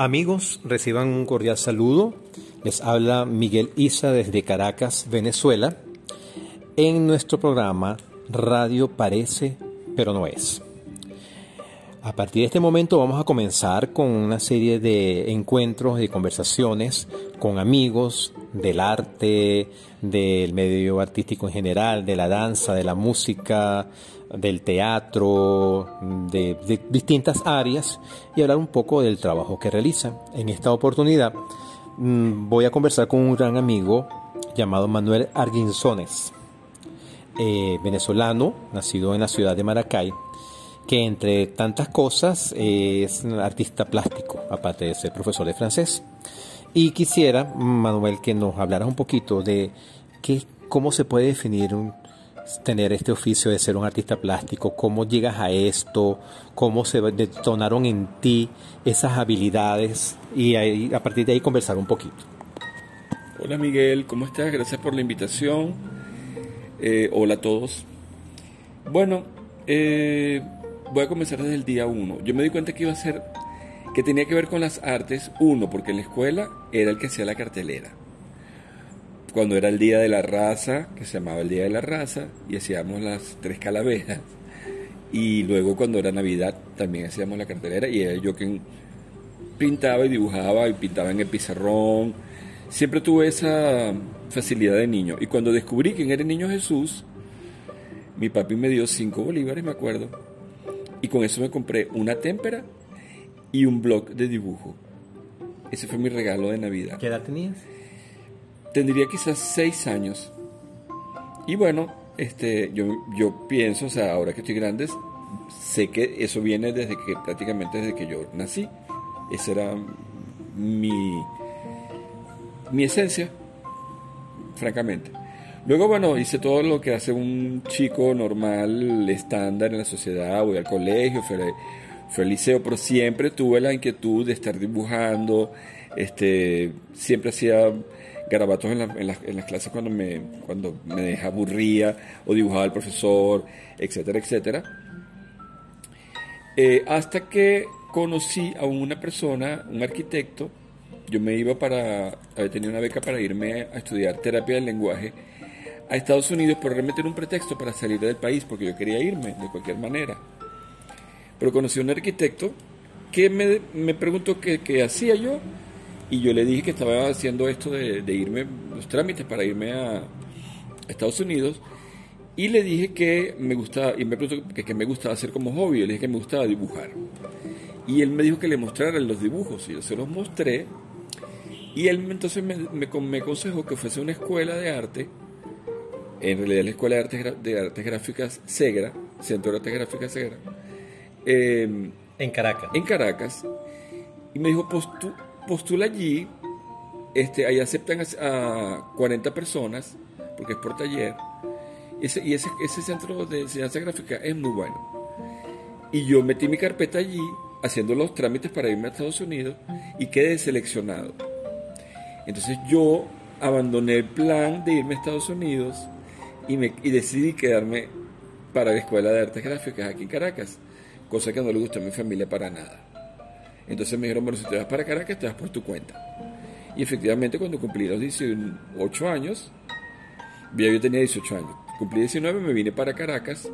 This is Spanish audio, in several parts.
Amigos, reciban un cordial saludo. Les habla Miguel Isa desde Caracas, Venezuela, en nuestro programa Radio Parece, pero no es. A partir de este momento vamos a comenzar con una serie de encuentros y conversaciones con amigos del arte, del medio artístico en general, de la danza, de la música, del teatro, de, distintas áreas y hablar un poco del trabajo que realizan. En esta oportunidad mm, voy a conversar con un gran amigo llamado Manuel Arguinzones, eh, venezolano, nacido en la ciudad de Maracay, que entre tantas cosas es artista plástico, aparte de ser profesor de francés. Y quisiera, Manuel, que nos hablaras un poquito de qué, cómo se puede definir un, tener este oficio de ser un artista plástico, cómo llegas a esto, cómo se detonaron en ti esas habilidades y a partir de ahí conversar un poquito. Hola Miguel, ¿cómo estás? Gracias por la invitación. Eh, hola a todos. Bueno, eh, voy a comenzar desde el día uno. Yo me di cuenta que iba a ser, que tenía que ver con las artes, uno, porque en la escuela era el que hacía la cartelera cuando era el Día de la Raza, que se llamaba el Día de la Raza, y hacíamos las tres calaveras. Y luego cuando era Navidad también hacíamos la cartelera y era yo quien pintaba y dibujaba y pintaba en el pizarrón. Siempre tuve esa facilidad de niño. Y cuando descubrí quién era el niño Jesús, mi papi me dio cinco bolívares, me acuerdo. Y con eso me compré una témpera y un blog de dibujo. Ese fue mi regalo de Navidad. ¿Qué edad tenías? Tendría quizás seis años. Y bueno, este, yo, yo pienso, o sea, ahora que estoy grande, sé que eso viene desde que prácticamente desde que yo nací. Esa era mi, mi esencia, francamente. Luego, bueno, hice todo lo que hace un chico normal, estándar en la sociedad, voy al colegio, fui, fui al liceo, pero siempre tuve la inquietud de estar dibujando, este, siempre hacía garabatos en, en, en, las clases cuando me, cuando me aburría o dibujaba el profesor, etcétera, etcétera. Eh, hasta que conocí a una persona, un arquitecto, yo me iba para, había tenido una beca para irme a estudiar terapia del lenguaje a Estados Unidos, pero realmente era un pretexto para salir del país, porque yo quería irme de cualquier manera. Pero conocí a un arquitecto que me, me preguntó qué, qué hacía yo y yo le dije que estaba haciendo esto de, irme, los trámites para irme a Estados Unidos. Y le dije que me gustaba, y me preguntó que, me gustaba hacer como hobby. Yo le dije que me gustaba dibujar. Y él me dijo que le mostrara los dibujos. Y yo se los mostré. Y él entonces me, me, aconsejó que fuese una escuela de arte. En realidad la Escuela de Artes, de Artes Gráficas Segra, Centro de Artes Gráficas Segra. Em, en Caracas. En Caracas. Y me dijo, pues tú, postula allí, este, ahí aceptan a, 40 personas, porque es por taller, ese, y ese, centro de enseñanza gráfica es muy bueno. Y yo metí mi carpeta allí, haciendo los trámites para irme a Estados Unidos, y quedé seleccionado. Entonces yo abandoné el plan de irme a Estados Unidos y, me, y decidí quedarme para la Escuela de Artes Gráficas aquí en Caracas, cosa que no le gustó a mi familia para nada. Entonces me dijeron, bueno, si te vas para Caracas, te vas por tu cuenta. Y efectivamente, cuando cumplí los 18 años, yo tenía 18 años, cumplí 19, me vine para Caracas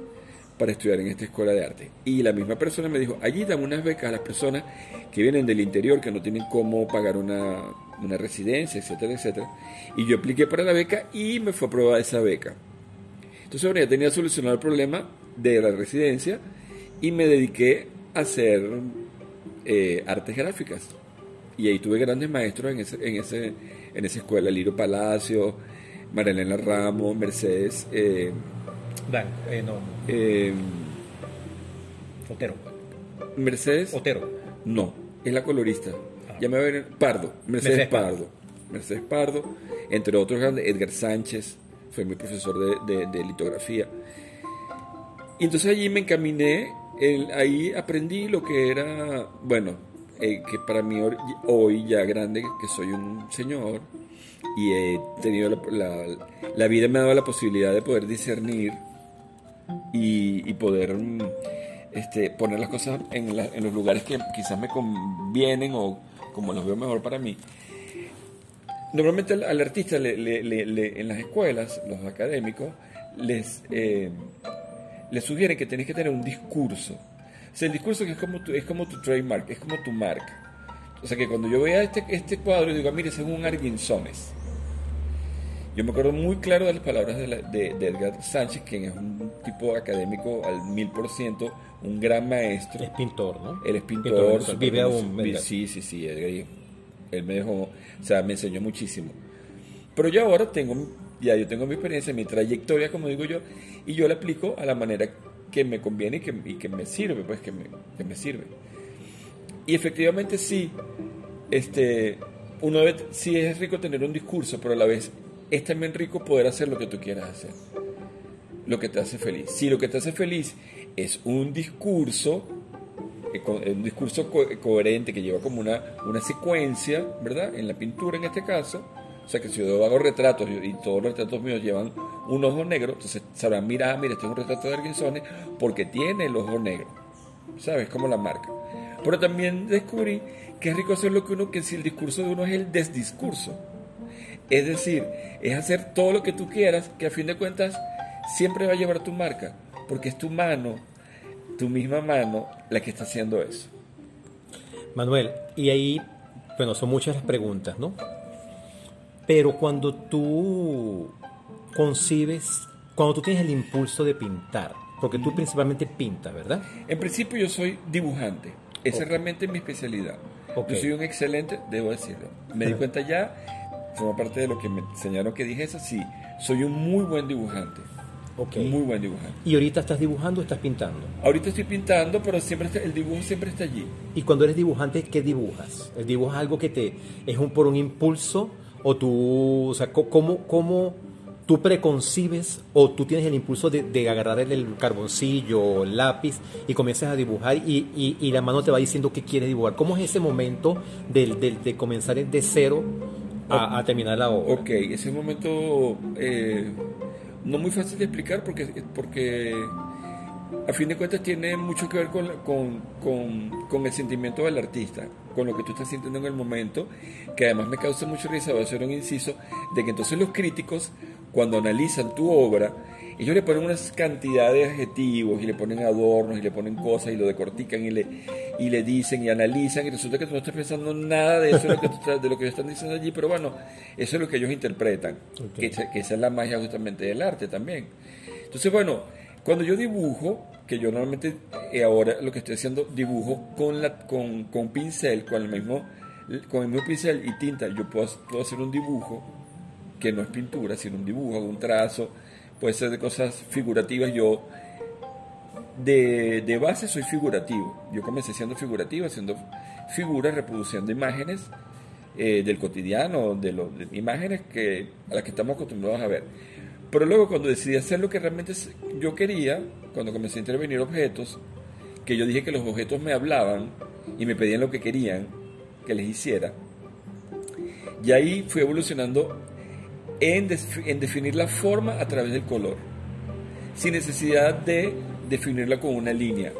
para estudiar en esta escuela de arte. Y la misma persona me dijo, allí dan unas becas a las personas que vienen del interior, que no tienen cómo pagar una, una residencia, etcétera, etcétera. Y yo apliqué para la beca y me fue aprobada esa beca. Entonces, bueno, ya tenía solucionado el problema de la residencia y me dediqué a hacer eh, artes gráficas. Y ahí tuve grandes maestros en, ese, en, ese, en esa escuela, Liro Palacio, Marilena Ramos, Mercedes. Eh, eh, no. Otero. Mercedes. Otero. No, es la colorista. Ah. Ya me va a Pardo. Mercedes, Pardo. Mercedes Pardo. Entre otros grandes, Edgar Sánchez, fue mi profesor de, de litografía. Y entonces allí me encaminé ahí aprendí lo que era, bueno, eh, que para mí hoy ya grande, que soy un señor y he tenido la, vida me ha dado la posibilidad de poder discernir y, poder este, poner las cosas en, los lugares que quizás me convienen o como los veo mejor para mí. Normalmente al, artista le- le- le- en las escuelas, los académicos, les, eh, les sugieren que tenés que tener un discurso. O sea, el discurso que es como tu, es como tu trademark, es como tu marca. O sea, que cuando yo vea este, este cuadro, yo digo, "Ah, mire, ese es un Arguinzones. Yo me acuerdo muy claro de las palabras de, la- de- de Edgar Sánchez, quien es un tipo académico al mil por ciento, un gran maestro. Es pintor, ¿no? Él es pintor, pintor, vive aún. Sí, sí, sí. Él, él me dejó, o sea, me enseñó muchísimo. Pero yo ahora tengo, ya yo tengo mi experiencia, mi trayectoria, como digo yo, y yo la aplico a la manera que me conviene y que, y que me sirve, pues que me, que me sirve. Y efectivamente sí, este, uno debe, sí es rico tener un discurso, pero a la vez es también rico poder hacer lo que tú quieras hacer, lo que te hace feliz. Si lo que te hace feliz es un discurso, eh, co- un discurso co- coherente que lleva como una, una secuencia, ¿verdad? En la pintura en este caso, o sea que si yo hago retratos y, todos los retratos míos llevan un ojo negro, entonces sabrán, mira, ah, mira, este es un retrato de Arguinzones porque tiene el ojo negro, ¿sabes? Como la marca. Pero también descubrí que es rico hacer lo que uno, que si el discurso de uno es el desdiscurso. Es decir, es hacer todo lo que tú quieras, que a fin de cuentas siempre va a llevar tu marca, porque es tu mano, tu misma mano, la que está haciendo eso. Manuel, y ahí, bueno, son muchas las preguntas, ¿no? Pero cuando tú concibes, cuando tú tienes el impulso de pintar, porque tú principalmente pintas, ¿verdad? En principio yo soy dibujante, esa Ok. es realmente mi especialidad. Ok. Yo soy un excelente, debo decirlo. Me di cuenta ya, forma parte de lo que me enseñaron que dije eso, sí, soy un muy buen dibujante, Ok. muy buen dibujante. Y ahorita estás dibujando o estás pintando. Ahorita estoy pintando, pero siempre está- el dibujo siempre está allí. Y cuando eres dibujante, ¿qué dibujas? ¿Dibujas algo que te es un por un impulso o tú, o sea, cómo, cómo tú preconcibes o tú tienes el impulso de, de agarrar el, carboncillo o el lápiz y comienzas a dibujar y, y- y la mano te va diciendo qué quieres dibujar? ¿Cómo es ese momento del- del- de comenzar de cero a, a terminar la obra? Ok, ese momento eh, no muy fácil de explicar porque, porque a fin de cuentas tiene mucho que ver con, con, con- con el sentimiento del artista, con lo que tú estás sintiendo en el momento, que además me causa mucha risa, voy a hacer un inciso, de que entonces los críticos, cuando analizan tu obra, ellos le ponen una cantidad de adjetivos y le ponen adornos y le ponen cosas y lo decortican y le, y le dicen y analizan y resulta que tú no estás pensando nada de eso de lo que, tú estás- de lo que ellos están diciendo allí, pero bueno, eso es lo que ellos interpretan, que, que esa es la magia justamente del arte también. Entonces, bueno, cuando yo dibujo, que yo normalmente eh, ahora lo que estoy haciendo, dibujo con, la, con, con pincel, con el, mismo, con el mismo pincel y tinta, yo puedo, hacer un dibujo que no es pintura, sino un dibujo, un trazo, puede ser de cosas figurativas. Yo de, de base soy figurativo. Yo comencé siendo figurativo, haciendo figuras, reproduciendo imágenes eh, del cotidiano, de, lo- imágenes que, a las que estamos acostumbrados a ver. Pero luego cuando decidí hacer lo que realmente yo quería, cuando comencé a intervenir objetos, que yo dije que los objetos me hablaban y me pedían lo que querían que les hiciera, y ahí fui evolucionando en, en definir la forma a través del color, sin necesidad de definirla con una línea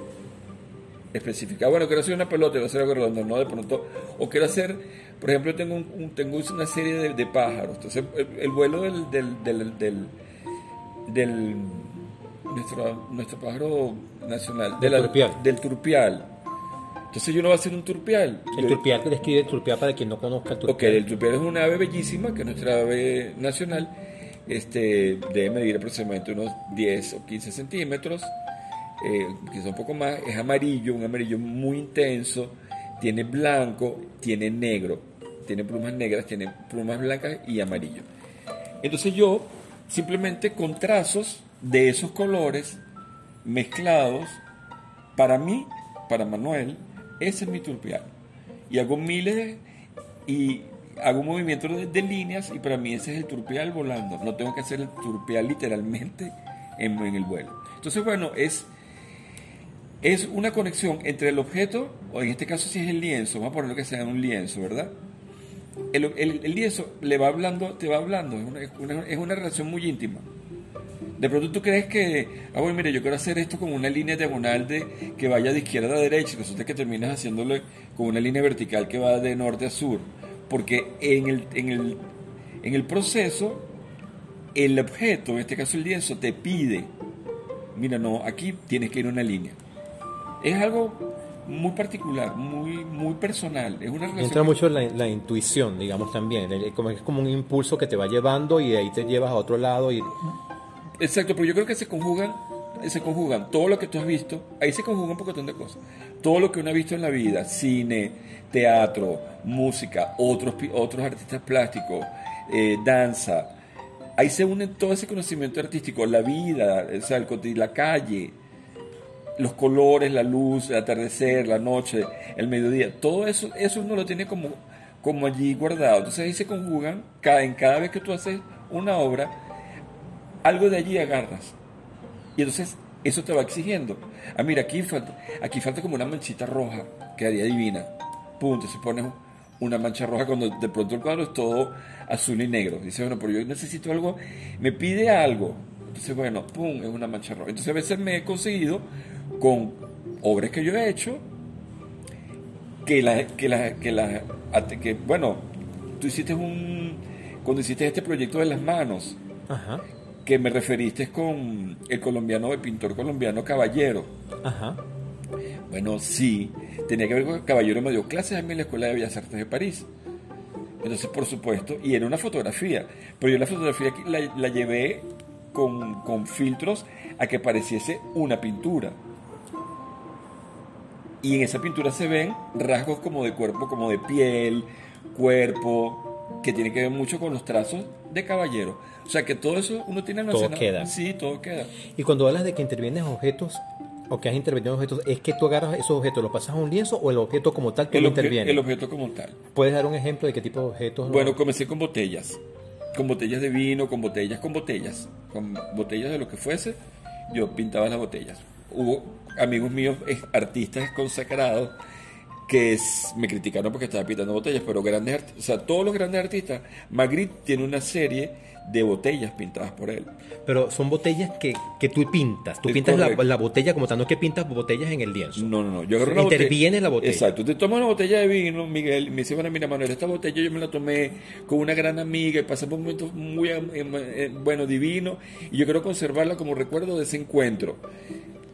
específica. Bueno, quiero hacer una pelota, quiero hacer algo redondo, no de pronto. O quiero hacer, por ejemplo, tengo, un, tengo una serie de, pájaros. Entonces, el, el vuelo del, del, del- nuestro, nuestro pájaro nacional, de Del turpial. del turpial. Entonces, yo no voy a hacer un turpial. El turpial, que describe el turpial para quien no conozca el turpial. Ok, el turpial es una ave bellísima, que es nuestra ave nacional. Este, debe medir aproximadamente unos 10 o 15 centímetros, eh, quizá un poco más. Es amarillo, un amarillo muy intenso. Tiene blanco, tiene negro. Tiene plumas negras, tiene plumas blancas y amarillo. Entonces yo, simplemente con trazos de esos colores mezclados, para mí, para Manuel, ese es mi turpial. Y hago miles y hago un movimiento de, líneas y para mí ese es el turpial volando. No tengo que hacer el turpial literalmente en, el vuelo. Entonces, bueno, es, es una conexión entre el objeto, o en este caso si es el lienzo, vamos a ponerlo que sea un lienzo, ¿verdad? El, el- le va hablando, te va hablando, es una, es una- es una relación muy íntima. De pronto tú crees que, ah, bueno, mire, yo quiero hacer esto con una línea diagonal de, que vaya de izquierda a derecha, y resulta que terminas haciéndolo con una línea vertical que va de norte a sur. Porque en el, en el, en el proceso, el objeto, en este caso el lienzo, te pide, mira, no, aquí tienes que ir una línea. Es algo muy particular, muy, muy personal. Es una Entra mucho la, la, intuición, digamos también. Como, es como un impulso que te va llevando y ahí te llevas a otro lado. Y... Exacto, pero yo creo que se conjugan, se conjugan todo lo que tú has visto. Ahí se conjugan un poco de cosas. Todo lo que uno ha visto en la vida, cine, teatro, música, otros, otros artistas plásticos, eh, danza. Ahí se une todo ese conocimiento artístico, la vida, o sea, el, la calle, los colores, la luz, el atardecer, la noche, el mediodía, todo eso, eso uno lo tiene como, como allí guardado. Entonces ahí se conjugan, cada, cada vez que tú haces una obra, algo de allí agarras. Y entonces eso te va exigiendo. Ah, mira, aquí falta, aquí falta como una manchita roja, quedaría divina. Punto, se pone una mancha roja cuando de pronto el cuadro es todo azul y negro. Dice, bueno, pero yo necesito algo, me pide algo. Entonces, bueno, pum, es una mancha roja. Entonces a veces me he conseguido con obras que yo he hecho, que la, que la, que la, que, bueno, tú hiciste un, cuando hiciste este proyecto de las manos, que me referiste con el colombiano, el pintor colombiano Caballero. Bueno, sí, tenía que ver con Caballero, me dio clases a mí en la Escuela de Bellas Artes de París. Entonces, por supuesto, y era una fotografía, pero yo la fotografía la, la llevé con, con filtros a que pareciese una pintura. Y en esa pintura se ven rasgos como de cuerpo, como de piel, cuerpo, que tiene que ver mucho con los trazos de caballero. O sea que todo eso uno tiene Todo queda. Sí, todo queda. Y cuando hablas de que intervienes objetos, o que has intervenido en objetos, ¿es que tú agarras esos objetos, lo pasas a un lienzo o el objeto como tal que el lo interviene? El objeto como tal. ¿Puedes dar un ejemplo de qué tipo de objetos? Bueno, comencé con botellas. Con botellas de vino, con botellas, con botellas. Con botellas de lo que fuese, yo pintaba las botellas. Hubo amigos míos, artistas consagrados, que me criticaron porque estaba pintando botellas, pero grandes o sea, todos los grandes artistas, Magritte tiene una serie de botellas pintadas por él. Pero son botellas que, que tú pintas. Tú pintas la, la, botella como tal, no que pintas botellas en el lienzo. No, no, no. Yo agarro Interviene la botella. Exacto. Te tomas una botella de vino, Miguel, me dice, bueno, mira, Manuel, esta botella yo me la tomé con una gran amiga y pasamos un momento muy, eh, eh, bueno, divino, y yo quiero conservarla como recuerdo de ese encuentro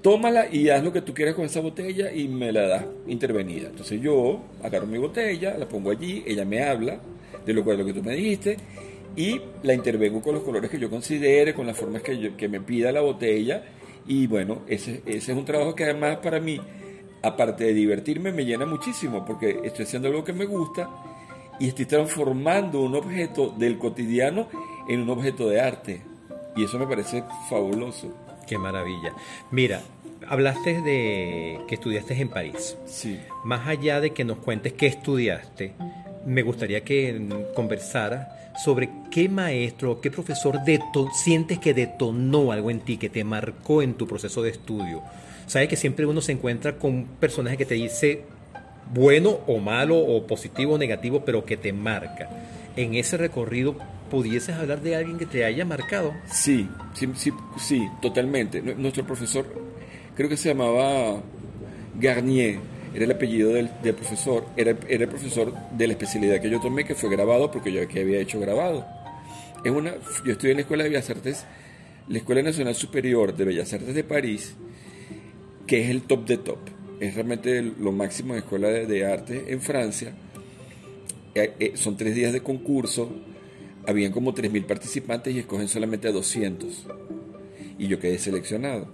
tómala y haz lo que tú quieras con esa botella y me la das intervenida. Entonces yo agarro mi botella, la pongo allí, ella me habla de lo, lo que tú me dijiste y la intervengo con los colores que yo considere, con las formas que, que me pida la botella y bueno, ese, ese es un trabajo que además para mí, aparte de divertirme, me llena muchísimo porque estoy haciendo algo que me gusta y estoy transformando un objeto del cotidiano en un objeto de arte. Y eso me parece fabuloso. Qué maravilla. Mira, hablaste de que estudiaste en París. Sí. Más allá de que nos cuentes qué estudiaste, me gustaría que conversara sobre qué maestro, qué profesor sientes que detonó algo en ti, que te marcó en tu proceso de estudio. Sabes que siempre uno se encuentra con un personaje que te dice bueno o malo o positivo o negativo, pero que te marca. En ese recorrido, ¿pudieses hablar de alguien que te haya marcado? Sí, sí, sí, sí, totalmente. Nuestro profesor, creo que se llamaba Garnier, era el apellido del, profesor, era, era, el profesor de la especialidad que yo tomé, que fue grabado, porque yo aquí había hecho grabado. Una, yo estudié en la Escuela de Bellas Artes, la Escuela Nacional Superior de Bellas Artes de París, que es el top de top. Es realmente lo máximo de escuela de, de arte en Francia. Eh, eh, son tres días de concurso, habían como 3.000 participantes y escogen solamente a 200. Y yo quedé seleccionado.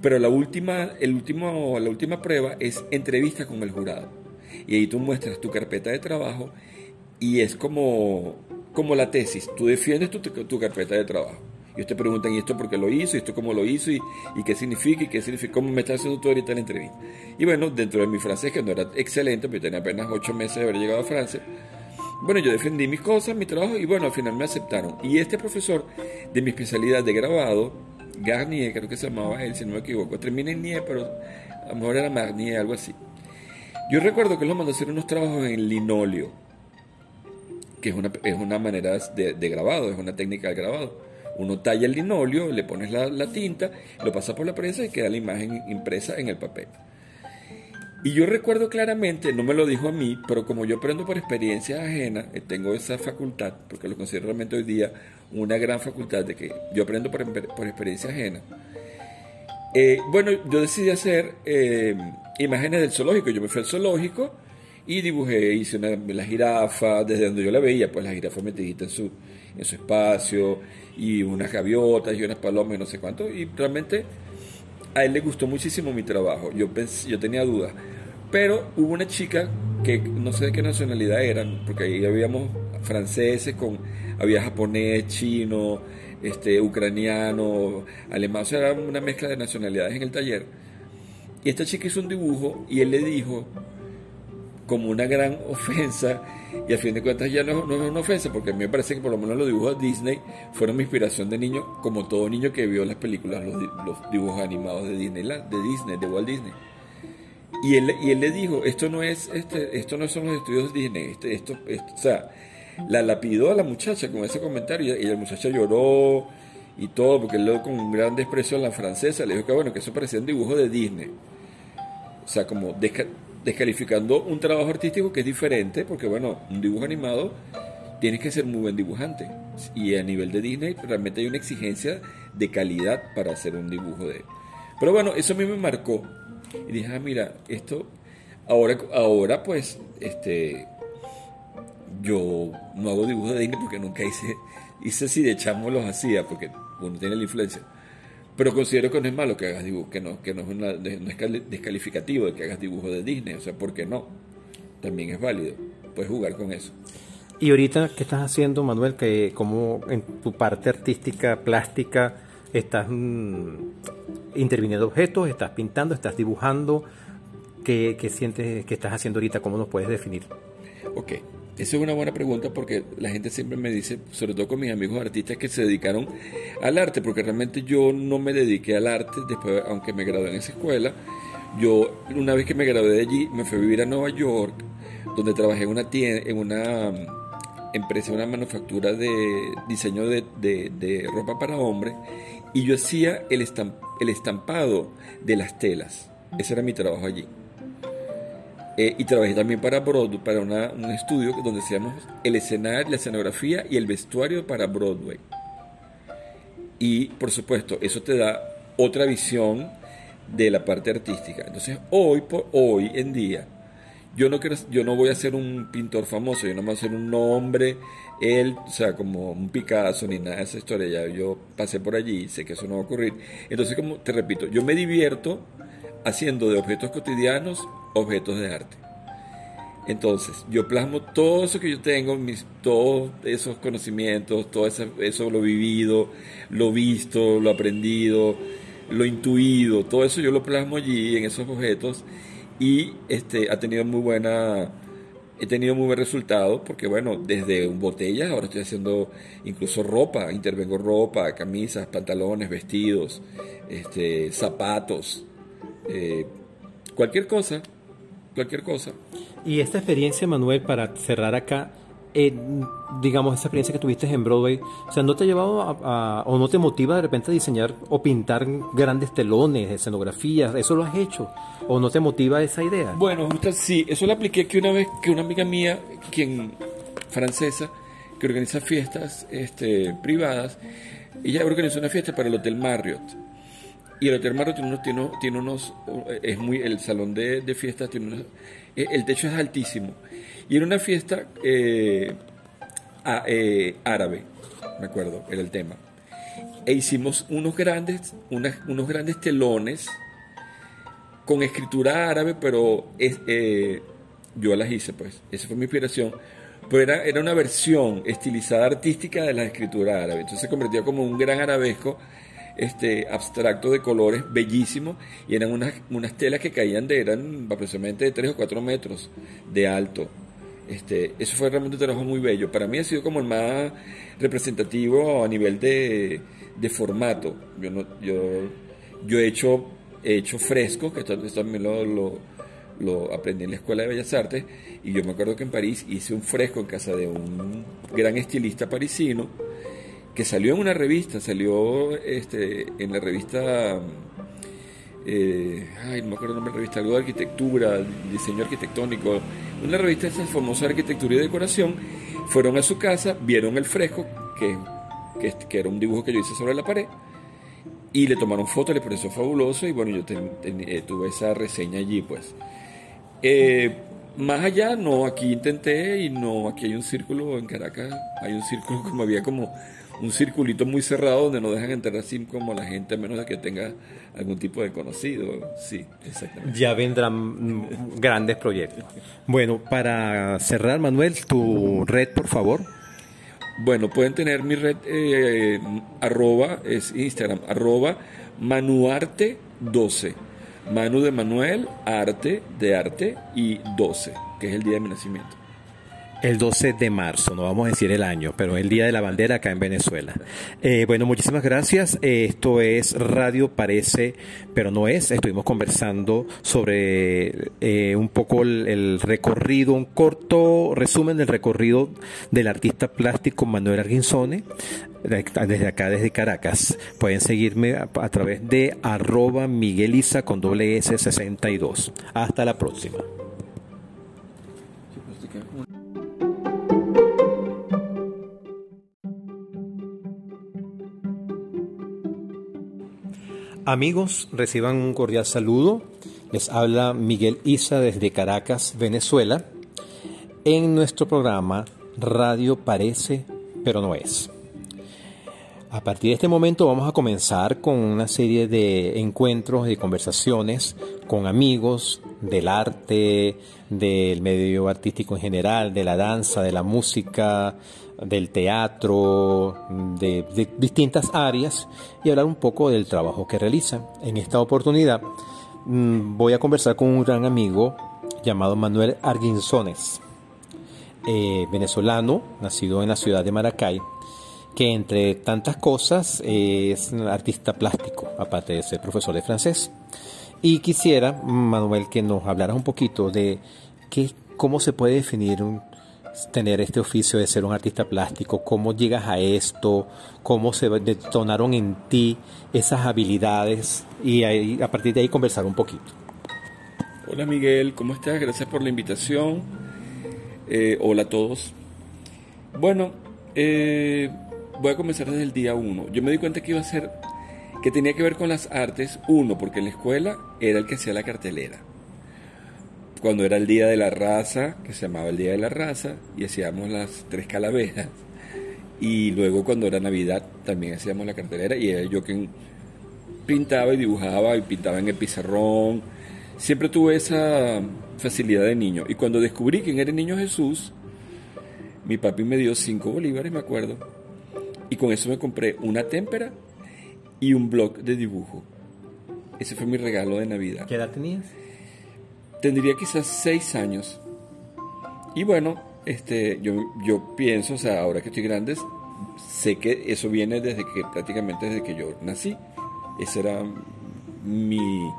Pero la última, el último, la última prueba es entrevista con el jurado. Y ahí tú muestras tu carpeta de trabajo y es como, como la tesis. Tú defiendes tu, tu carpeta de trabajo. Y te preguntan, ¿y esto por qué lo hizo? ¿Y esto cómo lo hizo? ¿Y, qué significa? ¿Y qué significa? ¿Cómo me está haciendo tú ahorita la entrevista? Y bueno, dentro de mi francés, que no era excelente, porque tenía apenas ocho meses de haber llegado a Francia, bueno, yo defendí mis cosas, mi trabajo, y bueno, al final me aceptaron. Y este profesor de mi especialidad de grabado, Garnier, creo que se llamaba él, si no me equivoco, termina en Nie, pero a lo mejor era Marnier, algo así. Yo recuerdo que él nos mandó a hacer unos trabajos en linóleo, que es una, es una manera de, grabado, es una técnica de grabado Uno talla el linóleo, le pones la, la tinta, lo pasa por la prensa y queda la imagen impresa en el papel. Y yo recuerdo claramente, no me lo dijo a mí, pero como yo aprendo por experiencia ajena, eh, tengo esa facultad, porque lo considero realmente hoy día una gran facultad de que yo aprendo por, por experiencia ajena. Eh, bueno, yo decidí hacer eh, imágenes del zoológico. Yo me fui al zoológico y dibujé, hice una, la jirafa, desde donde yo la veía, pues la jirafa metidita en su, en su espacio, y unas gaviotas y unas palomas y no sé cuánto. Y realmente a él le gustó muchísimo mi trabajo. Yo, pensé, yo tenía dudas. Pero hubo una chica que no sé de qué nacionalidad eran, porque ahí habíamos franceses, con, había japonés, chino, este, ucraniano, alemán, o sea, era una mezcla de nacionalidades en el taller. Y esta chica hizo un dibujo y él le dijo, como una gran ofensa, y a fin de cuentas ya no, es una ofensa, porque a mí me parece que por lo menos los dibujos de Disney fueron mi inspiración de niño, como todo niño que vio las películas, los, los dibujos animados de Disney, de Disney, de Walt Disney. Y él, y él le dijo, esto no es, este, esto no son los estudios de Disney, este, esto, esto, o sea, la lapidó a la muchacha con ese comentario y la muchacha lloró y todo, porque él con un gran desprecio a la francesa le dijo que bueno, que eso parecía un dibujo de Disney. O sea, como descalificando un trabajo artístico que es diferente, porque bueno, un dibujo animado tiene que ser muy buen dibujante. Y a nivel de Disney realmente hay una exigencia de calidad para hacer un dibujo de... Pero bueno, eso a mí me marcó y dije, ah, mira, esto, ahora, ahora pues, este, yo no hago dibujos de Disney porque nunca hice, hice si de chamo los hacía, porque uno tiene la influencia. Pero considero que no es malo que hagas dibujos, que no, que no es, una, no es descalificativo de que hagas dibujos de Disney, o sea, ¿por qué no? También es válido, puedes jugar con eso. Y ahorita, ¿qué estás haciendo, Manuel? Que como en tu parte artística, plástica, estás mm, interviniendo objetos, estás pintando, estás dibujando. ¿Qué, sientes que estás haciendo ahorita? ¿Cómo nos puedes definir? Ok, esa es una buena pregunta porque la gente siempre me dice, sobre todo con mis amigos artistas que se dedicaron al arte, porque realmente yo no me dediqué al arte después, aunque me gradué en esa escuela. Yo, una vez que me gradué de allí, me fui a vivir a Nueva York, donde trabajé en una tienda, en una mm, empresa, una manufactura de diseño de, de ropa para hombres, y yo hacía el, el estampado de las telas. Ese era mi trabajo allí. Eh, y trabajé también para Broadway, para un estudio donde hacíamos el escenario, la escenografía y el vestuario para Broadway. Y por supuesto, eso te da otra visión de la parte artística. Entonces, hoy, por, hoy en día, yo no, quiero, yo no voy a ser un pintor famoso, yo no voy a ser un nombre, él, o sea, como un Picasso ni nada de esa historia, ya yo pasé por allí, sé que eso no va a ocurrir. Entonces, como te repito, yo me divierto haciendo de objetos cotidianos objetos de arte. Entonces, yo plasmo todo eso que yo tengo, mis, todos esos conocimientos, todo eso, eso lo vivido, lo visto, lo aprendido, lo intuido, todo eso yo lo plasmo allí en esos objetos y este, ha tenido muy buena, he tenido muy buen resultado porque bueno, desde botellas ahora estoy haciendo incluso ropa, intervengo ropa, camisas, pantalones, vestidos, este, zapatos, eh, cualquier cosa, cualquier cosa. Y esta experiencia, Manuel, para cerrar acá, eh, digamos, esa experiencia que tuviste en Broadway, o sea, ¿no te ha llevado a, o no te motiva de repente a diseñar o pintar grandes telones, escenografías? ¿Eso lo has hecho? ¿O no te motiva esa idea? Bueno, sí, eso lo apliqué que una vez que una amiga mía, quien francesa, que organiza fiestas este, privadas, ella organizó una fiesta para el Hotel Marriott. Y el Hotel Marriott tiene unos, es muy, el salón de, fiestas tiene unos, eh, el techo es altísimo y era una fiesta eh, eh, árabe, me acuerdo, era el tema. E hicimos unos grandes, unos grandes telones con escritura árabe, pero yo las hice, pues. Esa fue mi inspiración. Pero era, era una versión estilizada artística de la escritura árabe. Entonces se convirtió como un gran arabesco este, abstracto de colores bellísimo y eran unas, unas telas que caían de, eran aproximadamente de 3 o 4 metros de alto. Este, eso fue realmente un trabajo muy bello. Para mí ha sido como el más representativo a nivel de, formato. Yo, no, yo, yo he hecho, he hecho frescos, que esto, también lo, lo, aprendí en la Escuela de Bellas Artes, y yo me acuerdo que en París hice un fresco en casa de un gran estilista parisino, que salió en una revista, salió este, en la revista, eh, ay, no me acuerdo el nombre de revista, algo de arquitectura, diseño arquitectónico, una revista de esa famosa arquitectura y decoración, fueron a su casa, vieron el fresco, que, que, era un dibujo que yo hice sobre la pared, y le tomaron fotos, le pareció fabuloso, y bueno, yo eh, tuve esa reseña allí, pues. Eh, más allá, no, aquí intenté y no, aquí hay un círculo en Caracas, hay un círculo como había como un circulito muy cerrado donde no dejan entrar así como la gente a menos de que tenga algún tipo de conocido. Sí, exactamente. Ya vendrán grandes proyectos. Bueno, para cerrar, Manuel, tu red, por favor. Bueno, pueden tener mi red eh, arroba, es Instagram, arroba manuarte12. Manu de Manuel, arte de arte y 12, que es el día de mi nacimiento. El 12 de marzo, no vamos a decir el año, pero el Día de la Bandera acá en Venezuela. Eh, bueno, muchísimas gracias. Eh, esto es Radio Parece, pero no es. Estuvimos conversando sobre eh, un poco el, recorrido, un corto resumen del recorrido del artista plástico Manuel Arguinzone, desde acá, desde Caracas. Pueden seguirme a, a través de arroba migueliza con doble S 62. Hasta la próxima. Amigos, reciban un cordial saludo. Les habla Miguel Isa desde Caracas, Venezuela, en nuestro programa Radio Parece, pero no es. A partir de este momento vamos a comenzar con una serie de encuentros y conversaciones con amigos del arte, del medio artístico en general, de la danza, de la música, del teatro, de, distintas áreas y hablar un poco del trabajo que realizan. En esta oportunidad mm, voy a conversar con un gran amigo llamado Manuel Arguinzones, eh, venezolano, nacido en la ciudad de Maracay, que entre tantas cosas es artista plástico, aparte de ser profesor de francés. Y quisiera, Manuel, que nos hablaras un poquito de qué, cómo se puede definir un, tener este oficio de ser un artista plástico? ¿Cómo llegas a esto? ¿Cómo se detonaron en ti esas habilidades? Y a partir de ahí conversar un poquito. Hola Miguel, ¿cómo estás? Gracias por la invitación. Eh, hola a todos. Bueno, eh, voy a comenzar desde el día uno. Yo me di cuenta que iba a ser, que tenía que ver con las artes, uno, porque en la escuela era el que hacía la cartelera cuando era el Día de la Raza, que se llamaba el Día de la Raza, y hacíamos las tres calaveras. Y luego cuando era Navidad también hacíamos la cartelera y era yo quien pintaba y dibujaba y pintaba en el pizarrón. Siempre tuve esa facilidad de niño. Y cuando descubrí quién era el niño Jesús, mi papi me dio cinco bolívares, me acuerdo. Y con eso me compré una témpera y un blog de dibujo. Ese fue mi regalo de Navidad. ¿Qué edad tenías? tendría quizás seis años. Y bueno, este, yo, yo pienso, o sea, ahora que estoy grande, sé que eso viene desde que prácticamente desde que yo nací. Esa era mi,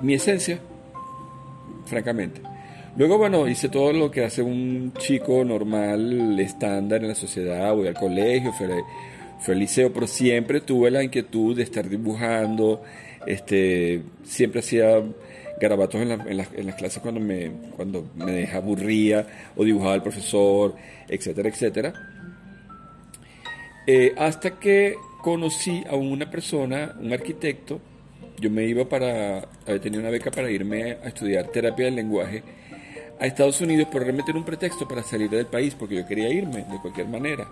mi esencia, francamente. Luego, bueno, hice todo lo que hace un chico normal, estándar en la sociedad, voy al colegio, fui, al liceo, pero siempre tuve la inquietud de estar dibujando, este, siempre hacía garabatos en, en, las clases cuando me, cuando me aburría o dibujaba el profesor, etcétera, etcétera. Eh, hasta que conocí a una persona, un arquitecto, yo me iba para, había tenido una beca para irme a estudiar terapia del lenguaje a Estados Unidos, pero realmente era un pretexto para salir del país, porque yo quería irme de cualquier manera.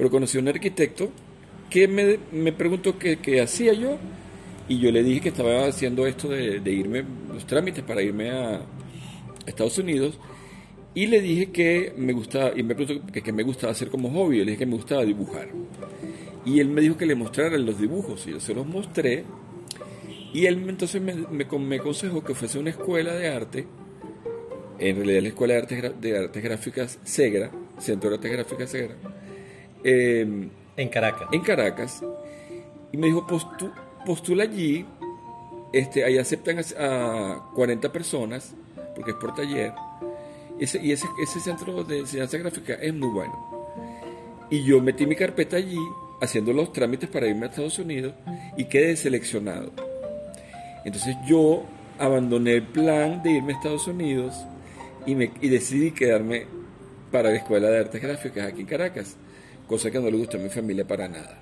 Pero conocí a un arquitecto que me, me preguntó qué, qué hacía yo y yo le dije que estaba haciendo esto de, irme, los trámites para irme a Estados Unidos. Y le dije que me gustaba, y me preguntó que, me gustaba hacer como hobby. le dije que me gustaba dibujar. Y él me dijo que le mostrara los dibujos. Y yo se los mostré. Y él entonces me, me, aconsejó que fuese una escuela de arte. En realidad la Escuela de Artes, de Artes Gráficas Segra, Centro de Artes Gráficas Segra. Em, en Caracas. En Caracas. Y me dijo, postula allí, este, ahí aceptan a, 40 personas, porque es por taller, ese, y ese, ese centro de enseñanza gráfica es muy bueno. Y yo metí mi carpeta allí, haciendo los trámites para irme a Estados Unidos, y quedé seleccionado. Entonces yo abandoné el plan de irme a Estados Unidos y, me, y decidí quedarme para la Escuela de Artes Gráficas aquí en Caracas, cosa que no le gustó a mi familia para nada.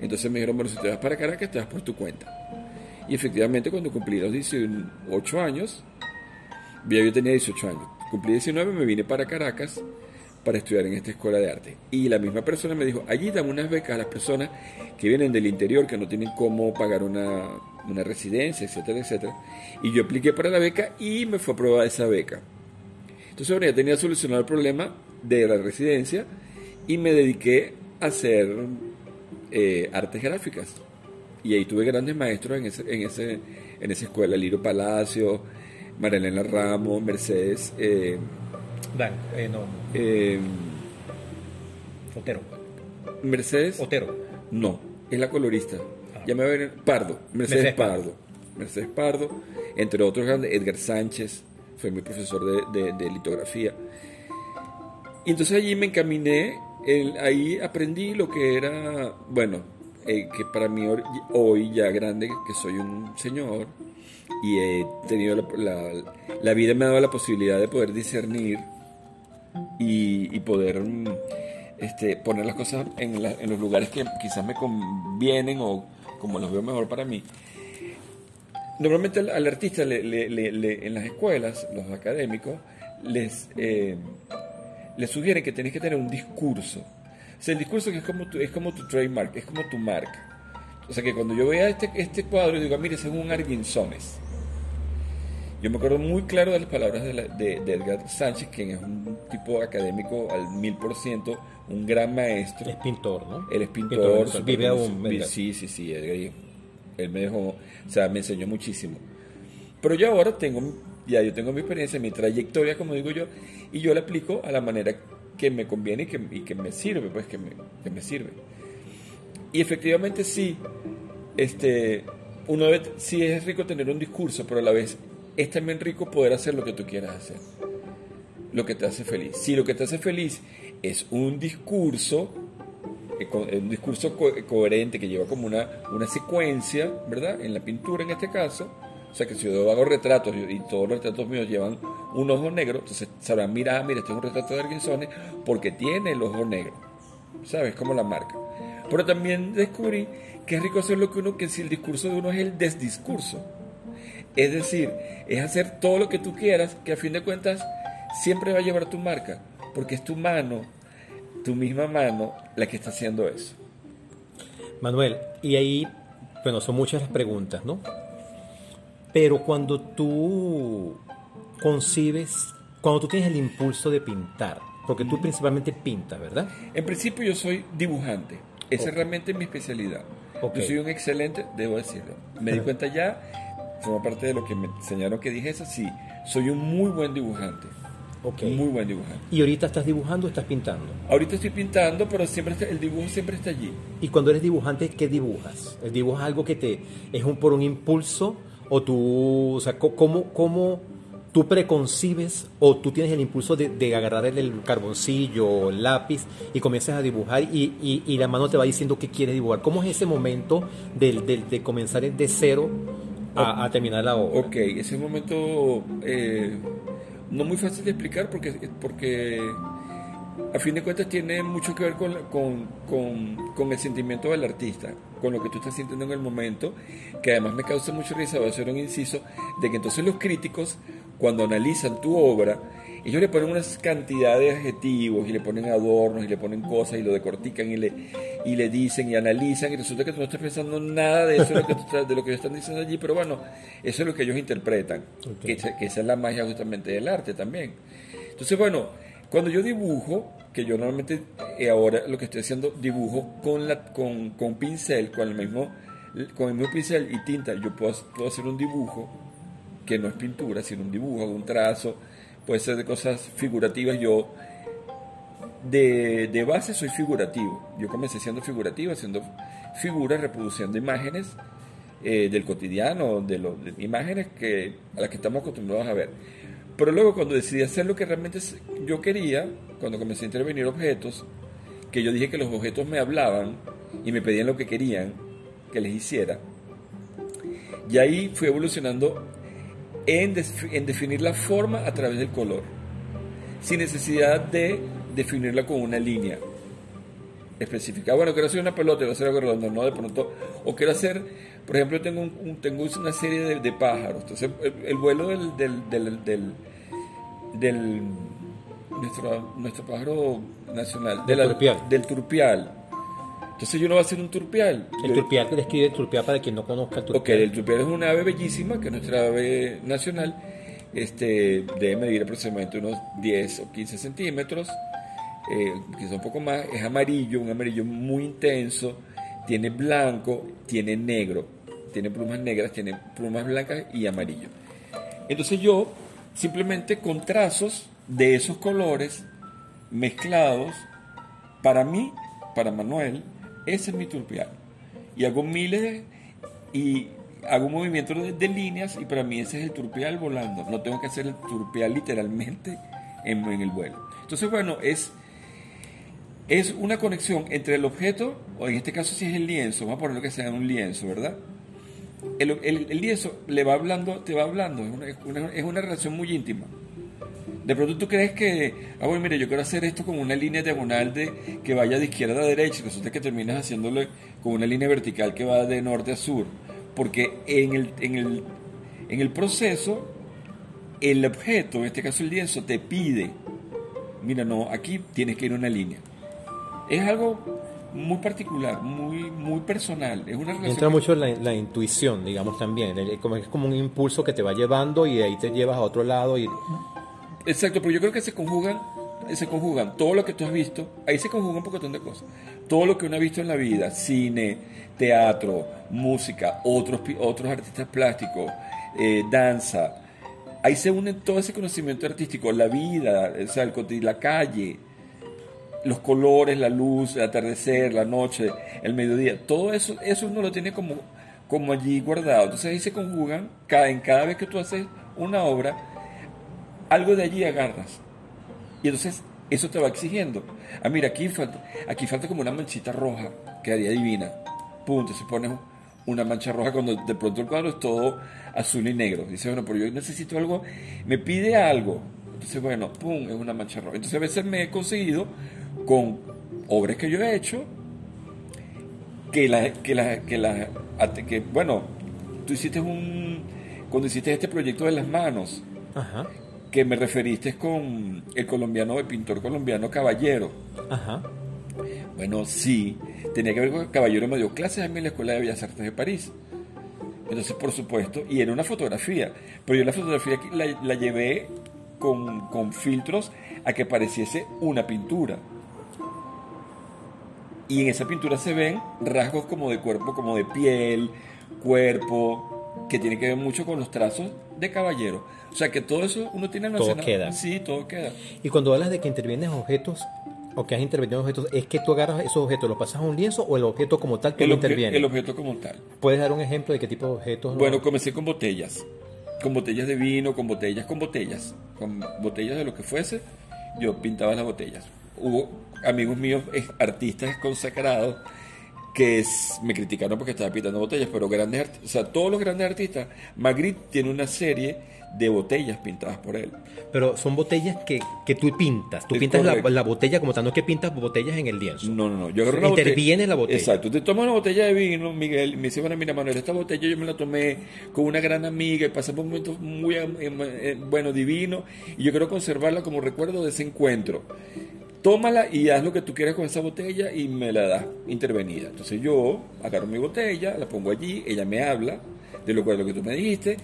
Entonces me dijeron, bueno, si te vas para Caracas, te vas por tu cuenta. Y efectivamente cuando cumplí los 18 años, ya yo tenía 18 años, cumplí 19, me vine para Caracas para estudiar en esta escuela de arte. Y la misma persona me dijo, allí dan unas becas a las personas que vienen del interior, que no tienen cómo pagar una, una residencia, etcétera, etcétera. Y yo apliqué para la beca y me fue aprobada esa beca. Entonces, bueno, ya tenía solucionado el problema de la residencia y me dediqué a hacer eh, artes gráficas. Y ahí tuve grandes maestros en, ese, en, ese, en esa escuela, Liro Palacio, Marilena Ramos, Mercedes. Eh, eh, no. eh, Otero. Mercedes. Otero. No, es la colorista. Ah. Ya me ven Pardo, Mercedes, Mercedes Pardo. Pardo. Mercedes Pardo, entre otros grandes, Edgar Sánchez, fue mi profesor de, de- de litografía. Y entonces allí me encaminé, el- ahí aprendí lo que era, bueno, eh, que para mí hoy ya grande, que soy un señor, y he tenido la, vida me ha dado la posibilidad de poder discernir y, poder mm, este, poner las cosas en, los lugares que quizás me convienen o como los veo mejor para mí. Normalmente al, artista le- le- le- en las escuelas, los académicos, les, eh, les sugieren que tienes que tener un discurso. O sea, el discurso que es como tu, es como tu trademark, es como tu marca. O sea, que cuando yo vea este, este cuadro, digo, mire, ese es un. Yo me acuerdo muy claro de las palabras de, la- de- de Edgar Sánchez, quien es un tipo académico al mil por ciento, un gran maestro. Es pintor, ¿no? Él es pintor, Pintor, vive aún, Edgar. Sí, sí, sí. Él, él me dejó, o sea, me enseñó muchísimo. Pero yo ahora tengo, ya yo tengo mi experiencia, mi trayectoria, como digo yo, y yo la aplico a la manera que me conviene y que, y que me sirve, pues que me, que me sirve. Y efectivamente sí, este, uno debe, sí es rico tener un discurso, pero a la vez es también rico poder hacer lo que tú quieras hacer, lo que te hace feliz. Si lo que te hace feliz es un discurso, eh, co- un discurso co- coherente que lleva como una, una secuencia, ¿verdad? En la pintura en este caso, o sea que si yo hago retratos y todos los retratos míos llevan un ojo negro, entonces sabrán, mira, mira, este es un retrato de Arguinzones porque tiene el ojo negro, ¿sabes? Como la marca. Pero también descubrí que es rico hacer lo que uno, que si el discurso de uno es el desdiscurso. Es decir, es hacer todo lo que tú quieras, que a fin de cuentas siempre va a llevar tu marca, porque es tu mano, tu misma mano, la que está haciendo eso. Manuel, y ahí, bueno, son muchas las preguntas, ¿no? Pero cuando tú concibes, cuando tú tienes el impulso de pintar, porque tú principalmente pintas, ¿verdad? En principio yo soy dibujante, esa Ok. es realmente mi especialidad. Ok. Yo soy un excelente, debo decirlo. Me di cuenta ya, forma parte de lo que me enseñaron que dije eso, sí, soy un muy buen dibujante, Ok. muy buen dibujante. Y ahorita estás dibujando o estás pintando. Ahorita estoy pintando, pero siempre está- el dibujo siempre está allí. Y cuando eres dibujante, ¿qué dibujas? ¿El dibujo es algo que te es un por un impulso o tú, o sea, cómo, cómo tú preconcibes o tú tienes el impulso de, de agarrar el, el carboncillo o el lápiz y comienzas a dibujar y, y- y la mano te va diciendo qué quieres dibujar? ¿Cómo es ese momento del- del- de comenzar de cero a, a terminar la obra? Ok, ese es un momento eh, no muy fácil de explicar porque, porque a fin de cuentas tiene mucho que ver con, con, con- con el sentimiento del artista, con lo que tú estás sintiendo en el momento, que además me causa mucho risa, voy a hacer un inciso, de que entonces los críticos, cuando analizan tu obra, ellos le ponen unas cantidades de adjetivos y le ponen adornos y le ponen cosas y lo decortican y le, y le dicen y analizan y resulta que tú no estás pensando nada de eso de lo que, tú estás- de lo que ellos están diciendo allí, pero bueno, eso es lo que ellos interpretan, que, que esa es la magia justamente del arte también. Entonces, bueno, cuando yo dibujo, que yo normalmente eh, ahora lo que estoy haciendo, dibujo con, la, con, con pincel, con el, mismo, con el mismo pincel y tinta, yo puedo, puedo hacer un dibujo que no es pintura, sino un dibujo, un trazo, puede ser de cosas figurativas. Yo de, de base soy figurativo. Yo comencé siendo figurativo, haciendo figuras, reproduciendo imágenes eh, del cotidiano, de, lo- imágenes que, a las que estamos acostumbrados a ver. Pero luego cuando decidí hacer lo que realmente yo quería, cuando comencé a intervenir objetos, que yo dije que los objetos me hablaban y me pedían lo que querían que les hiciera. Y ahí fui evolucionando en, en definir la forma a través del color, sin necesidad de definirla con una línea específica. Bueno, quiero hacer una pelota, quiero hacer algo redondo, no de pronto. O quiero hacer, por ejemplo, tengo, un, tengo una serie de, pájaros. Entonces, el, vuelo del, del, del, del, nuestro, nuestro pájaro nacional, del, turpial. del turpial. Entonces yo no voy a hacer un turpial. El turpial, que describe el turpial para quien no conozca el turpial. Ok, el turpial es una ave bellísima, que es nuestra ave nacional. Este, debe medir aproximadamente unos 10 o 15 centímetros eh, quizá un poco más, es amarillo, un amarillo muy intenso, tiene blanco, tiene negro, tiene plumas negras, tiene plumas blancas y amarillo. Entonces yo simplemente con trazos de esos colores mezclados, para mí, para Manuel, ese es mi turpial. Y hago miles y hago un movimiento de, de, líneas y para mí ese es el turpial volando. No tengo que hacer el turpial literalmente en, en el vuelo. Entonces, bueno, es es una conexión entre el objeto, o en este caso si es el lienzo, vamos a ponerlo que sea un lienzo, ¿verdad? El, el, lienzo le va hablando, te va hablando, es una, es una, relación muy íntima. De pronto tú crees que, ah, bueno, mire, yo quiero hacer esto con una línea diagonal de, que vaya de izquierda a derecha, y resulta que terminas haciéndolo con una línea vertical que va de norte a sur. Porque en el, en el, en el proceso, el objeto, en este caso el lienzo, te pide, mira, no, aquí tienes que ir una línea es algo muy particular, muy, muy personal. Es una Entra mucho la, la, intuición, digamos también. Es como, es como un impulso que te va llevando y de ahí te llevas a otro lado. Y... Exacto, pero yo creo que se conjugan, se conjugan todo lo que tú has visto. Ahí se conjugan un montón de cosas. Todo lo que uno ha visto en la vida, cine, teatro, música, otros, otros artistas plásticos, eh, danza. Ahí se une todo ese conocimiento artístico, la vida, o sea, el, la calle los colores, la luz, el atardecer, la noche, el mediodía, todo eso, eso uno lo tiene como, como allí guardado. Entonces ahí se conjugan, cada, cada vez que tú haces una obra, algo de allí agarras. Y entonces eso te va exigiendo. Ah, mira, aquí falta, aquí falta como una manchita roja, quedaría divina. Punto, se pone una mancha roja cuando de pronto el cuadro es todo azul y negro. Dice, bueno, pero yo necesito algo, me pide algo. Entonces, bueno, pum, es una mancha roja. Entonces a veces me he conseguido con obras que yo he hecho, que la, que la, que la, que, bueno, tú hiciste un, cuando hiciste este proyecto de las manos, que me referiste con el colombiano, el pintor colombiano Caballero. Bueno, sí, tenía que ver con Caballero, me dio clases a mí en la Escuela de Bellas Artes de París. Entonces, por supuesto, y era una fotografía, pero yo la fotografía la, la llevé con, con filtros a que pareciese una pintura y en esa pintura se ven rasgos como de cuerpo, como de piel, cuerpo, que tiene que ver mucho con los trazos de caballero. O sea que todo eso uno tiene Todo queda. Sí, todo queda. Y cuando hablas de que intervienes objetos o que has intervenido en objetos, ¿es que tú agarras esos objetos, los pasas a un lienzo o el objeto como tal tú el lo intervienes? El objeto como tal. ¿Puedes dar un ejemplo de qué tipo de objetos? Bueno, comencé con botellas. Con botellas de vino, con botellas, con botellas. Con botellas de lo que fuese, yo pintaba las botellas. Hubo amigos míos, artistas consagrados, que me criticaron porque estaba pintando botellas, pero grandes o sea, todos los grandes artistas, Magritte tiene una serie de botellas pintadas por él. Pero son botellas que, que tú pintas, tú pintas la, la, botella como tal, no es que pintas botellas en el lienzo. No, no, no, yo agarro Interviene la botella. Exacto, te tomas una botella de vino, Miguel, me dice, bueno, mira Manuel, esta botella yo me la tomé con una gran amiga y pasamos un momento muy, eh, eh, bueno, divino, y yo quiero conservarla como recuerdo de ese encuentro tómala y haz lo que tú quieras con esa botella y me la das intervenida. Entonces yo agarro mi botella, la pongo allí, ella me habla de lo, lo que tú me dijiste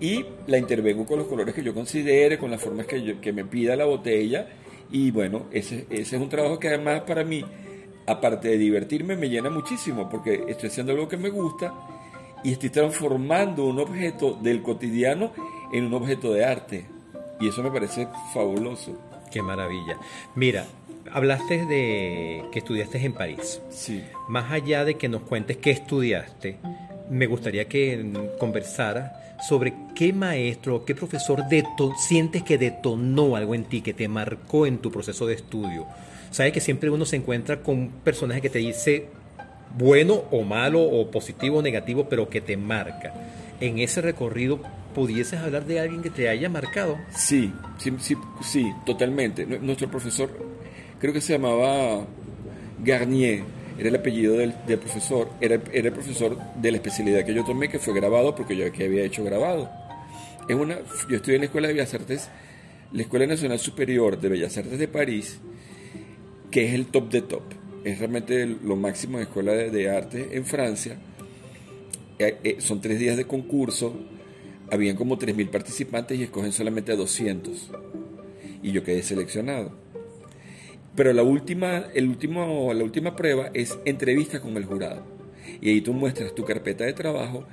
y la intervengo con los colores que yo considere, con las formas que, que me pida la botella y bueno, ese, ese es un trabajo que además para mí, aparte de divertirme, me llena muchísimo porque estoy haciendo algo que me gusta y estoy transformando un objeto del cotidiano en un objeto de arte. Y eso me parece fabuloso. Qué maravilla. Mira, hablaste de que estudiaste en París. Sí. Más allá de que nos cuentes qué estudiaste, me gustaría que conversara sobre qué maestro, qué profesor sientes que detonó algo en ti, que te marcó en tu proceso de estudio. Sabes que siempre uno se encuentra con un personaje que te dice bueno o malo o positivo o negativo, pero que te marca. En ese recorrido, ¿pudieses hablar de alguien que te haya marcado? Sí, sí, sí, sí totalmente. Nuestro profesor, creo que se llamaba Garnier, era el apellido del, profesor, era, era, el profesor de la especialidad que yo tomé, que fue grabado, porque yo aquí había hecho grabado. Es una, yo estudié en la Escuela de Bellas Artes, la Escuela Nacional Superior de Bellas Artes de París, que es el top de top. Es realmente lo máximo de escuela de, arte en Francia. Eh, eh, son tres días de concurso, habían como 3.000 participantes y escogen solamente a 200. Y yo quedé seleccionado. Pero la última, el último, la última prueba es entrevista con el jurado. Y ahí tú muestras tu carpeta de trabajo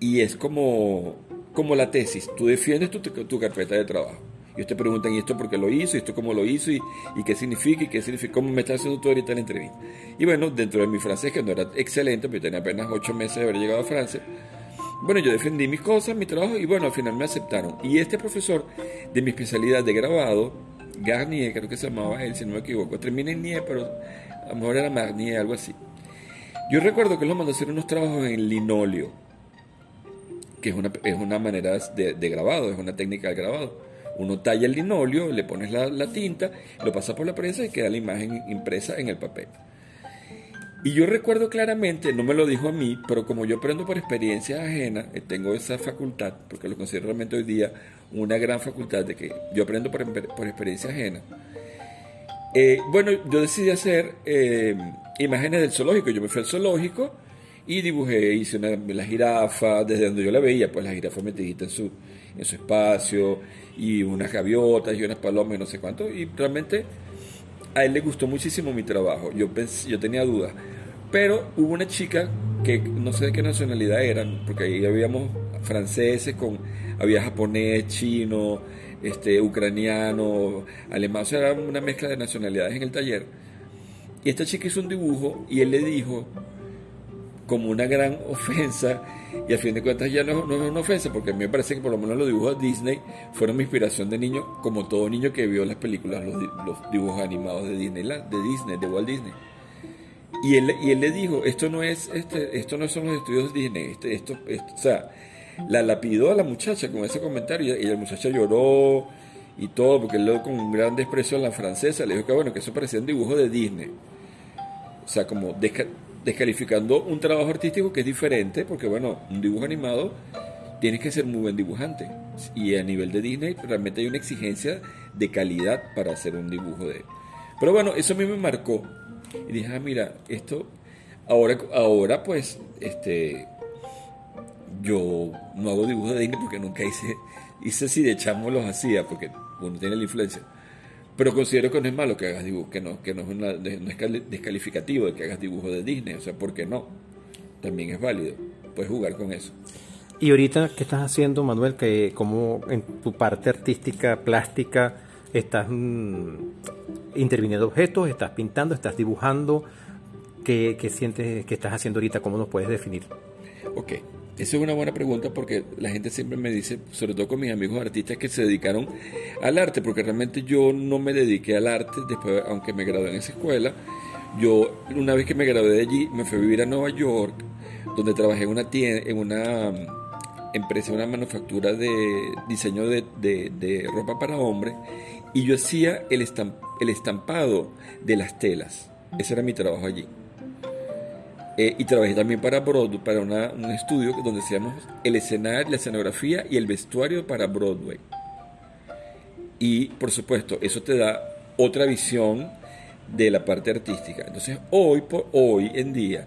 y es como, como la tesis. Tú defiendes tu, tu carpeta de trabajo. Y te preguntan, ¿y esto por qué lo hizo? ¿Y esto cómo lo hizo? ¿Y, y qué significa? ¿Y qué significa? ¿Cómo me está haciendo tú ahorita la entrevista? Y bueno, dentro de mi francés, que no era excelente, porque tenía apenas ocho meses de haber llegado a Francia, bueno, yo defendí mis cosas, mi trabajo, y bueno, al final me aceptaron. Y este profesor de mi especialidad de grabado, Garnier, creo que se llamaba él, si no me equivoco. Termina en Nie, pero a lo mejor era Marnier, algo así. Yo recuerdo que él lo mandó a hacer unos trabajos en linóleo, que es una, es una manera de, grabado, es una técnica de grabado. Uno talla el linóleo, le pones la, la tinta, lo pasa por la prensa y queda la imagen impresa en el papel. Y yo recuerdo claramente, no me lo dijo a mí, pero como yo aprendo por experiencia ajena, eh, tengo esa facultad, porque lo considero realmente hoy día una gran facultad de que yo aprendo por, experiencia ajena. Eh, bueno, yo decidí hacer eh, imágenes del zoológico. Yo me fui al zoológico y dibujé, hice la jirafa, desde donde yo la veía, pues la jirafa metidita en su, en su espacio, y unas gaviotas y unas palomas y no sé cuánto. Y realmente a él le gustó muchísimo mi trabajo. Yo, pensé, yo tenía dudas. Pero hubo una chica que no sé de qué nacionalidad eran, porque ahí habíamos franceses, con, había japonés, chino, este, ucraniano, alemán, o sea, era una mezcla de nacionalidades en el taller. Y esta chica hizo un dibujo y él le dijo, como una gran ofensa, y a fin de cuentas ya no, es una ofensa, porque a mí me parece que por lo menos los dibujos de Disney fueron mi inspiración de niño, como todo niño que vio las películas, los, los dibujos animados de Disney, de Disney, de Walt Disney. Y él, y él le dijo, esto no es, este, esto no son los estudios Disney, este, esto, o sea, la lapidó a la muchacha con ese comentario y, la muchacha lloró y todo, porque él con un gran desprecio a la francesa le dijo que bueno, que eso parecía un dibujo de Disney. O sea, como descalificando un trabajo artístico que es diferente, porque bueno, un dibujo animado tienes que ser muy buen dibujante. Y a nivel de Disney realmente hay una exigencia de calidad para hacer un dibujo de... Pero bueno, eso a mí me marcó y dije, ah, mira, esto, ahora, ahora pues, este, yo no hago dibujos de Disney porque nunca hice, hice si de chamo los hacía, porque uno tiene la influencia. Pero considero que no es malo que hagas dibujos, que no, que no es, no es descalificativo de que hagas dibujos de Disney, o sea, ¿por qué no? También es válido, puedes jugar con eso. Y ahorita, ¿qué estás haciendo, Manuel? Que como en tu parte artística, plástica, estás mm, interviniendo objetos, estás pintando, estás dibujando. ¿Qué, sientes que estás haciendo ahorita? ¿Cómo nos puedes definir? Ok, esa es una buena pregunta porque la gente siempre me dice, sobre todo con mis amigos artistas que se dedicaron al arte, porque realmente yo no me dediqué al arte después, aunque me gradué en esa escuela. Yo, una vez que me gradué de allí, me fui a vivir a Nueva York, donde trabajé en una tienda, en una empresa, una manufactura de diseño de, de ropa para hombres, y yo hacía el, el estampado de las telas. Ese era mi trabajo allí. Eh, y trabajé también para Broadway, para un estudio donde hacíamos el escenario, la escenografía y el vestuario para Broadway. Y por supuesto, eso te da otra visión de la parte artística. Entonces, hoy, por, hoy en día,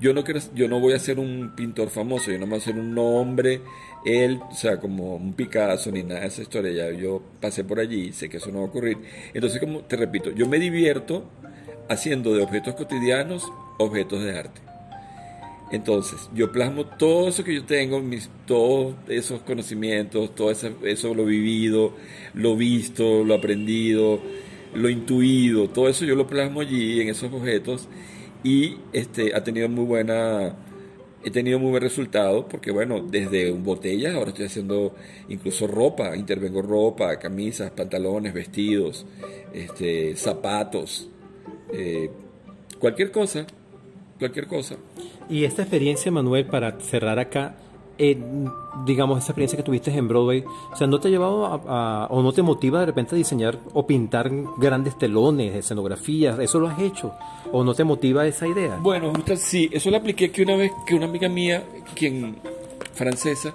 yo no, quiero, yo no voy a ser un pintor famoso, yo no voy a ser un nombre, él, o sea, como un Picasso ni nada de esa historia, ya yo pasé por allí, sé que eso no va a ocurrir. Entonces, como te repito, yo me divierto haciendo de objetos cotidianos objetos de arte. Entonces, yo plasmo todo eso que yo tengo, mis, todos esos conocimientos, todo eso, eso lo vivido, lo visto, lo aprendido, lo intuido, todo eso yo lo plasmo allí en esos objetos y este, ha tenido muy buena he tenido muy buen resultado porque, bueno, desde botellas, ahora estoy haciendo incluso ropa, intervengo ropa, camisas, pantalones, vestidos, este, zapatos, eh, cualquier cosa, cualquier cosa. Y esta experiencia, Manuel, para cerrar acá, eh, digamos, esa experiencia que tuviste en Broadway, o sea, ¿no te ha llevado a, o no te motiva de repente a diseñar o pintar grandes telones, escenografías? ¿Eso lo has hecho? ¿O no te motiva esa idea? Bueno, sí, eso lo apliqué que una vez que una amiga mía, quien francesa,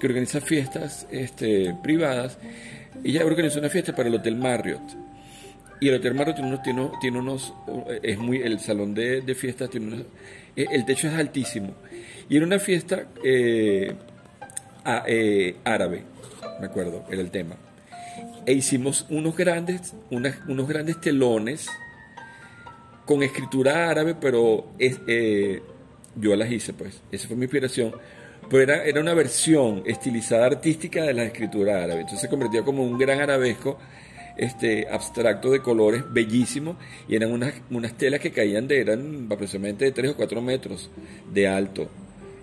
que organiza fiestas este, privadas, ella organizó una fiesta para el Hotel Marriott. Y el Hotel Marriott tiene unos, tiene, tiene unos es muy, el salón de, de fiestas tiene unos, el techo es altísimo y era una fiesta eh, eh, árabe, me acuerdo, era el tema. E hicimos unos grandes, unos grandes telones con escritura árabe, pero eh, yo las hice, pues. Esa fue mi inspiración. Pero era, era una versión estilizada artística de la escritura árabe. Entonces se convertía como un gran arabesco este, abstracto de colores bellísimo y eran unas, unas telas que caían de, eran aproximadamente de 3 o 4 metros de alto.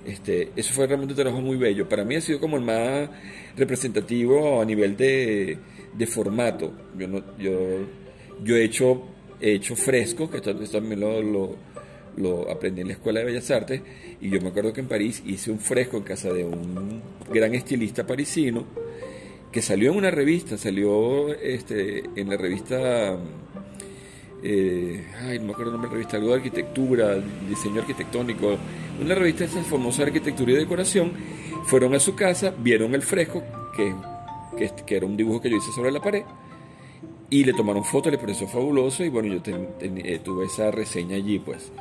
Este, eso fue realmente un trabajo muy bello. Para mí ha sido como el más representativo a nivel de, de formato. Yo, no, yo, yo he hecho, he hecho frescos, que esto, también lo, lo, lo, aprendí en la Escuela de Bellas Artes, y yo me acuerdo que en París hice un fresco en casa de un gran estilista parisino, que salió en una revista, salió este, en la revista eh, ay, no me acuerdo el nombre de la revista, algo de arquitectura, diseño arquitectónico, una revista de famosa arquitectura y decoración, fueron a su casa, vieron el fresco, que, que, era un dibujo que yo hice sobre la pared, y le tomaron fotos, le pareció fabuloso, y bueno, yo eh, tuve esa reseña allí, pues.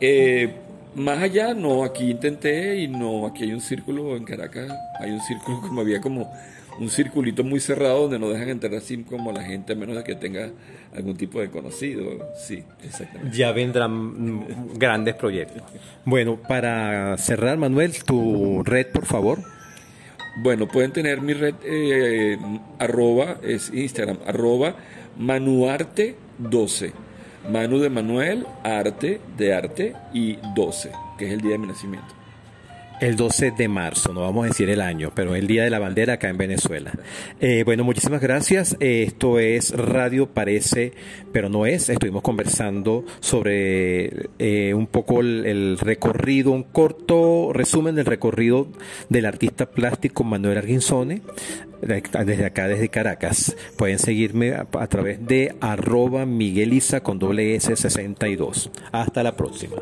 Eh, más allá, no, aquí intenté, y no, aquí hay un círculo en Caracas, hay un círculo como había como un circulito muy cerrado donde no dejan entrar así como la gente, a menos de que tenga algún tipo de conocido. Sí, exactamente. Ya vendrán grandes proyectos. Bueno, para cerrar, Manuel, tu red, por favor. Bueno, pueden tener mi red, eh, arroba, es Instagram, arroba manuarte12. Manu de Manuel, arte de arte y 12, que es el día de mi nacimiento. El 12 de marzo, no vamos a decir el año, pero el Día de la Bandera acá en Venezuela. Eh, bueno, muchísimas gracias. Eh, esto es Radio Parece, pero no es. Estuvimos conversando sobre eh, un poco el, recorrido, un corto resumen del recorrido del artista plástico Manuel Arguinzone desde acá, desde Caracas. Pueden seguirme a, través de arroba Migueliza con doble S 62. Hasta la próxima.